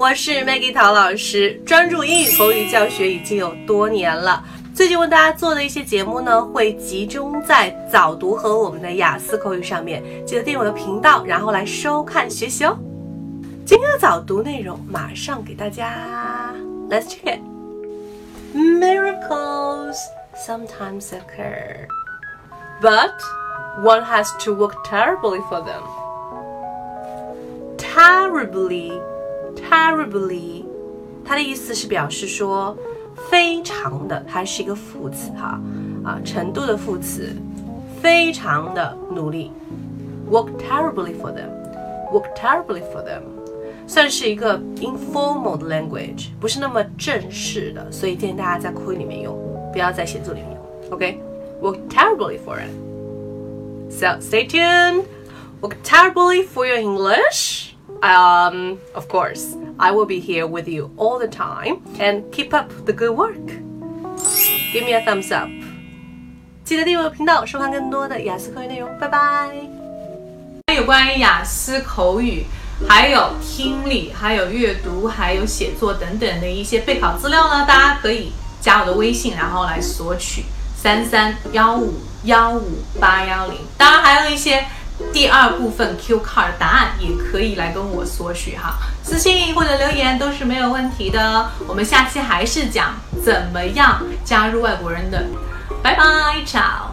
我是 Maggie 陶老师，专注英语口语教学已经有多年了。最近为大家做的一些节目呢，会集中在早读和我们的雅思口语上面，记得订阅我的频道，然后来收看学习哦。今天的早读内容马上给大家，Let's check it. Miracles sometimes occur, but one has to work terribly for them. Terribly, terribly，它的意思是表示说非常的，它是一个副词哈啊，程度的副词，非常的努力。Work terribly for them, work terribly for them，算是一个 informal 的 language，不是那么正式的，所以建议大家在口语里面用，不要在写作里面用。OK，work terribly for it. So stay tuned. Work terribly for your English. Um, of course, I will be here with you all the time and keep up the good work. Give me a thumbs up. 记得订阅我的频道，收看更多的雅思口语内容。拜拜。有关于雅思口语，还有听力，还有阅读，还有写作等等的一些备考资料呢，大家可以加我的微信，然后来索取三三幺五幺五八幺零。当然还有一些。第二部分 Q card 答案也可以来跟我索取哈，私信或者留言都是没有问题的。我们下期还是讲怎么样加入外国人的，拜拜，ciao。